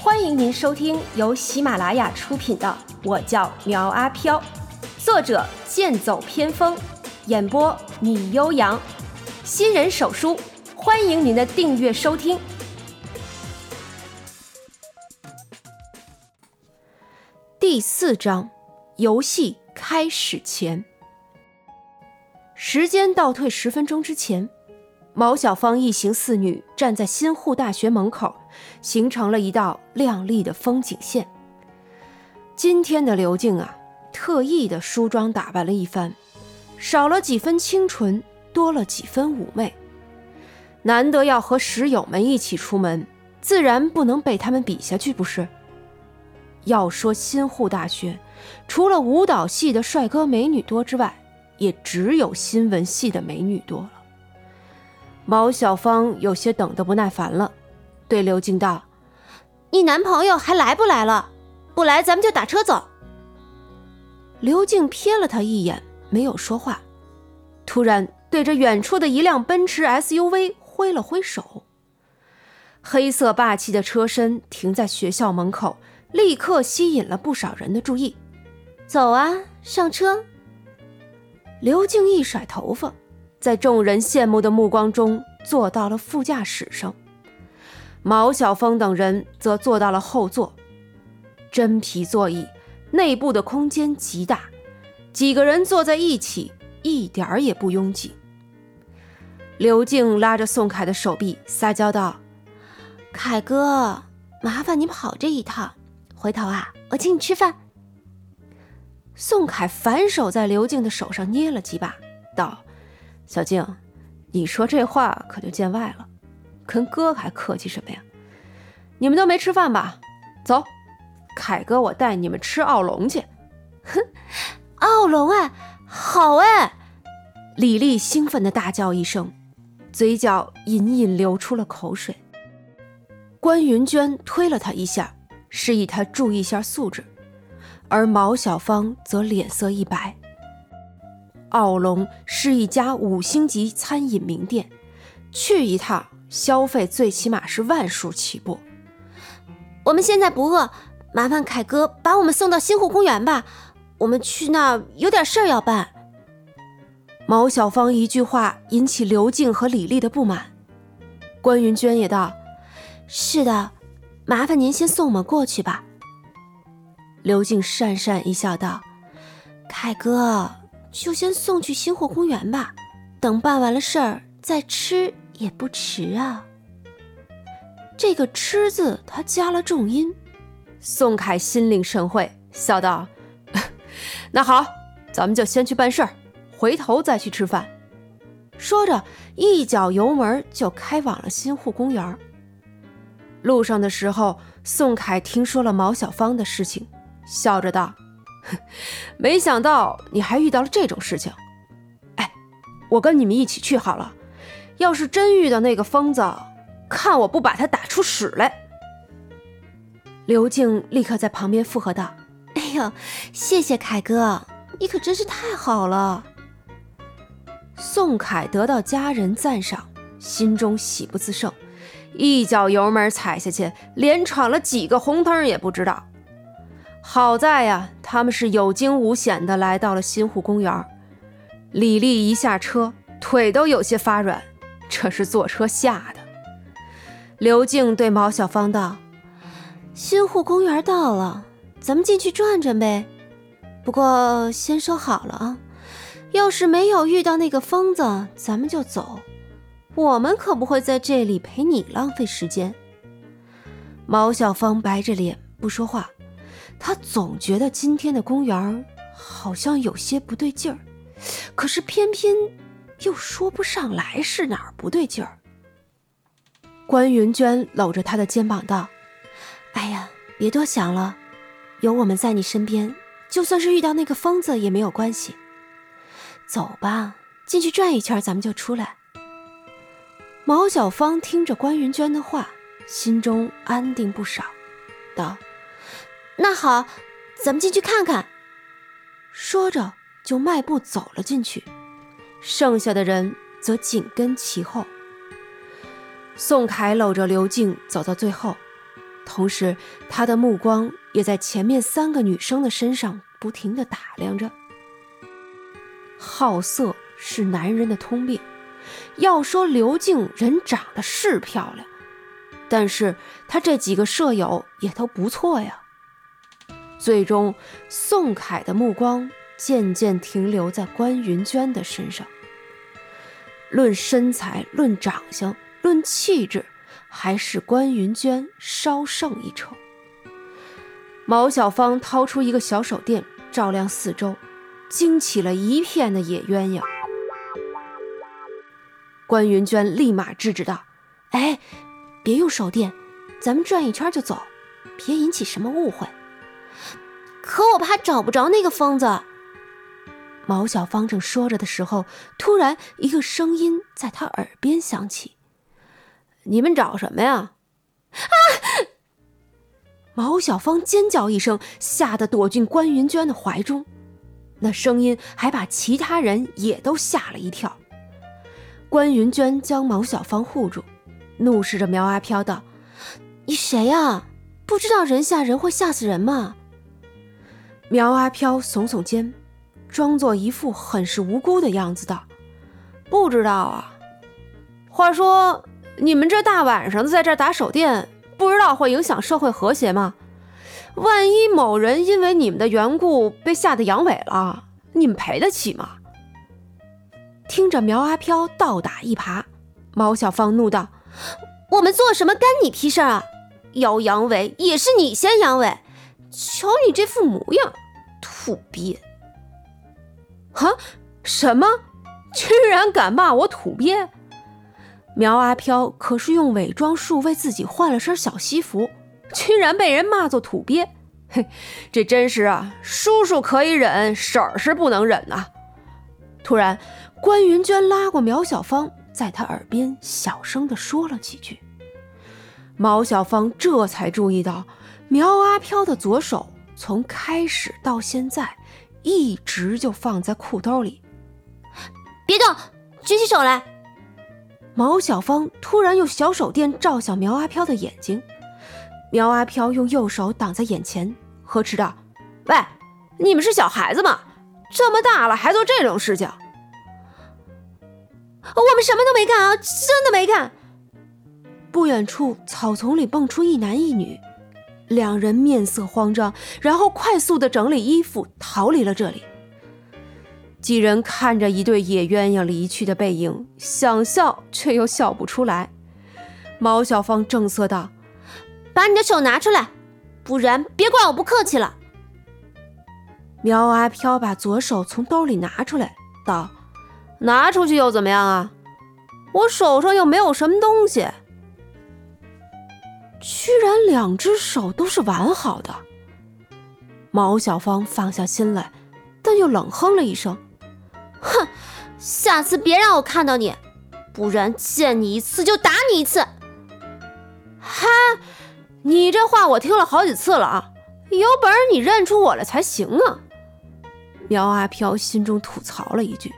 欢迎您收听由喜马拉雅出品的《我叫苗阿飘》，作者剑走偏锋，演播米悠扬，新人手书，欢迎您的订阅收听。第四章，游戏开始前，时间倒退十分钟之前。毛小芳一行四女站在新沪大学门口，形成了一道亮丽的风景线。今天的刘静啊，特意的梳妆打扮了一番，少了几分清纯，多了几分妩媚。难得要和室友们一起出门，自然不能被他们比下去，不是？要说新沪大学，除了舞蹈系的帅哥美女多之外，也只有新闻系的美女多了。毛小芳有些等得不耐烦了，对刘静道：“你男朋友还来不来了？不来，咱们就打车走。”刘静瞥了他一眼，没有说话，突然对着远处的一辆奔驰 SUV 挥了挥手。黑色霸气的车身停在学校门口，立刻吸引了不少人的注意。走啊，上车！刘静一甩头发。在众人羡慕的目光中，坐到了副驾驶上。毛小峰等人则坐到了后座，真皮座椅，内部的空间极大，几个人坐在一起一点儿也不拥挤。刘静拉着宋凯的手臂，撒娇道：“凯哥，麻烦你跑这一趟，回头啊，我请你吃饭。”宋凯反手在刘静的手上捏了几把，道。小静，你说这话可就见外了，跟哥还客气什么呀？你们都没吃饭吧？走，凯哥，我带你们吃奥龙去。哼，奥龙哎，好哎！李丽兴奋的大叫一声，嘴角隐隐流出了口水。关云娟推了他一下，示意他注意一下素质，而毛小芳则脸色一白。奥龙是一家五星级餐饮名店，去一趟消费最起码是万数起步。我们现在不饿，麻烦凯哥把我们送到新湖公园吧，我们去那儿有点事儿要办。毛小芳一句话引起刘静和李丽的不满，关云娟也道：“是的，麻烦您先送我们过去吧。”刘静讪讪一笑道：“凯哥。”就先送去星火公园吧，等办完了事儿再吃也不迟啊。这个“吃”字他加了重音，宋凯心领神会，笑道：“ 那好，咱们就先去办事儿，回头再去吃饭。”说着，一脚油门就开往了新户公园。路上的时候，宋凯听说了毛小芳的事情，笑着道。没想到你还遇到了这种事情，哎，我跟你们一起去好了。要是真遇到那个疯子，看我不把他打出屎来！刘静立刻在旁边附和道：“哎呦，谢谢凯哥，你可真是太好了。”宋凯得到家人赞赏，心中喜不自胜，一脚油门踩下去，连闯了几个红灯也不知道。好在呀，他们是有惊无险的来到了新湖公园。李丽一下车，腿都有些发软，这是坐车吓的。刘静对毛小芳道：“新湖公园到了，咱们进去转转呗。不过先说好了啊，要是没有遇到那个疯子，咱们就走。我们可不会在这里陪你浪费时间。”毛小芳白着脸不说话。他总觉得今天的公园好像有些不对劲儿，可是偏偏又说不上来是哪儿不对劲儿。关云娟搂着他的肩膀道：“哎呀，别多想了，有我们在你身边，就算是遇到那个疯子也没有关系。走吧，进去转一圈，咱们就出来。”毛小芳听着关云娟的话，心中安定不少，道。那好，咱们进去看看。说着，就迈步走了进去，剩下的人则紧跟其后。宋凯搂着刘静走到最后，同时他的目光也在前面三个女生的身上不停地打量着。好色是男人的通病。要说刘静人长得是漂亮，但是她这几个舍友也都不错呀。最终，宋凯的目光渐渐停留在关云娟的身上。论身材，论长相，论气质，还是关云娟稍胜一筹。毛小芳掏出一个小手电，照亮四周，惊起了一片的野鸳鸯。关云娟立马制止道：“哎，别用手电，咱们转一圈就走，别引起什么误会。”可我怕找不着那个疯子。毛小芳正说着的时候，突然一个声音在她耳边响起：“你们找什么呀？”啊！毛小芳尖叫一声，吓得躲进关云娟的怀中。那声音还把其他人也都吓了一跳。关云娟将毛小芳护住，怒视着苗阿飘道：“你谁呀？不知道人吓人会吓死人吗？”苗阿飘耸耸肩，装作一副很是无辜的样子道：“不知道啊。话说你们这大晚上的在这打手电，不知道会影响社会和谐吗？万一某人因为你们的缘故被吓得阳痿了，你们赔得起吗？”听着苗阿飘倒打一耙，毛小芳怒道：“我们做什么干你屁事啊？要阳痿也是你先阳痿，瞧你这副模样，土鳖！哈，什么？居然敢骂我土鳖？苗阿飘可是用伪装术为自己换了身小西服，居然被人骂作土鳖！嘿，这真是啊，叔叔可以忍，婶儿是不能忍呐！突然。关云娟拉过苗小芳，在她耳边小声地说了几句。毛小芳这才注意到，苗阿飘的左手从开始到现在一直就放在裤兜里。别动，举起手来！毛小芳突然用小手电照向苗阿飘的眼睛。苗阿飘用右手挡在眼前，呵斥道：“喂，你们是小孩子吗？这么大了还做这种事情？”我们什么都没干啊，真的没干。不远处草丛里蹦出一男一女，两人面色慌张，然后快速的整理衣服逃离了这里。几人看着一对野鸳鸯离去的背影，想笑却又笑不出来。毛小芳正色道：“把你的手拿出来，不然别怪我不客气了。”苗阿飘把左手从兜里拿出来，道。拿出去又怎么样啊？我手上又没有什么东西。居然两只手都是完好的。毛小芳放下心来，但又冷哼了一声：“哼，下次别让我看到你，不然见你一次就打你一次。”哈，你这话我听了好几次了啊！有本事你认出我来才行啊！苗阿飘心中吐槽了一句。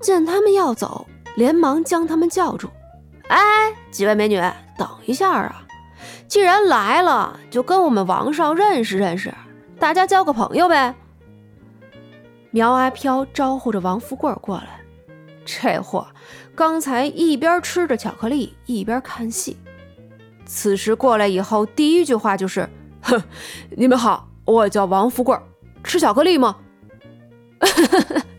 见他们要走，连忙将他们叫住：“哎，几位美女，等一下啊！既然来了，就跟我们王少认识认识，大家交个朋友呗。”苗阿飘招呼着王富贵过来。这货刚才一边吃着巧克力，一边看戏，此时过来以后，第一句话就是：“哼，你们好，我叫王富贵，吃巧克力吗？”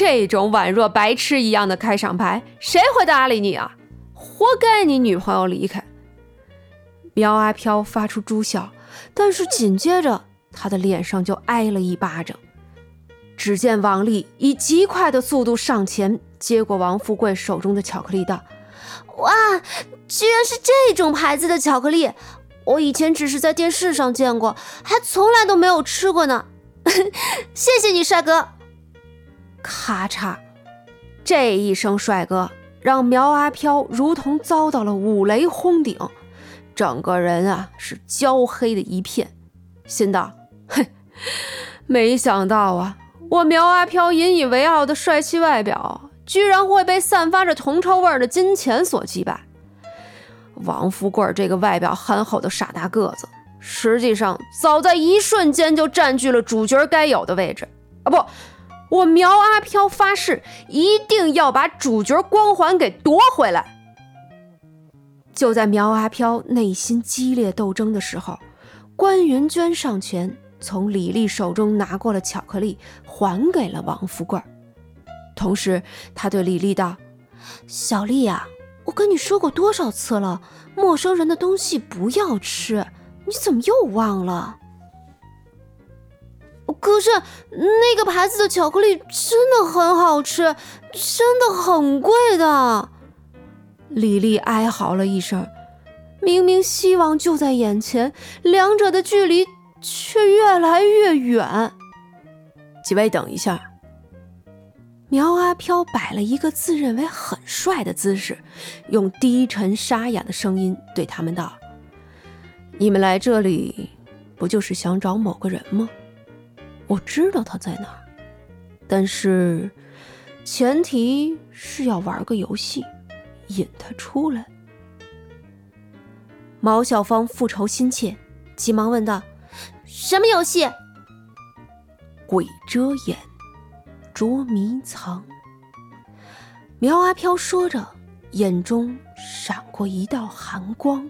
这种宛若白痴一样的开场白，谁会搭理你啊？活该你女朋友离开。苗阿飘发出猪笑，但是紧接着他的脸上就挨了一巴掌。只见王丽以极快的速度上前接过王富贵手中的巧克力，道：“哇，居然是这种牌子的巧克力！我以前只是在电视上见过，还从来都没有吃过呢。谢谢你，帅哥。”咔嚓！这一声“帅哥”让苗阿飘如同遭到了五雷轰顶，整个人啊是焦黑的一片，心道：“哼，没想到啊，我苗阿飘引以为傲的帅气外表，居然会被散发着铜臭味的金钱所击败。王富贵这个外表憨厚的傻大个子，实际上早在一瞬间就占据了主角该有的位置啊！不，我苗阿飘发誓一定要把主角光环给夺回来。就在苗阿飘内心激烈斗争的时候，关云娟上前从李丽手中拿过了巧克力，还给了王富贵。同时，他对李丽道：“小丽呀，我跟你说过多少次了，陌生人的东西不要吃，你怎么又忘了？可是那个牌子的巧克力真的很好吃，真的很贵的。”李丽哀嚎了一声，明明希望就在眼前，两者的距离却越来越远。几位等一下。苗阿飘摆了一个自认为很帅的姿势，用低沉沙哑的声音对他们道：“你们来这里，不就是想找某个人吗？我知道他在哪儿，但是前提是要玩个游戏。”引他出来。毛小芳复仇心切，急忙问道：“什么游戏？”“鬼遮眼，捉迷藏。”苗阿飘说着，眼中闪过一道寒光。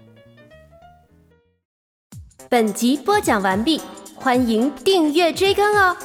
本集播讲完毕，欢迎订阅追更哦。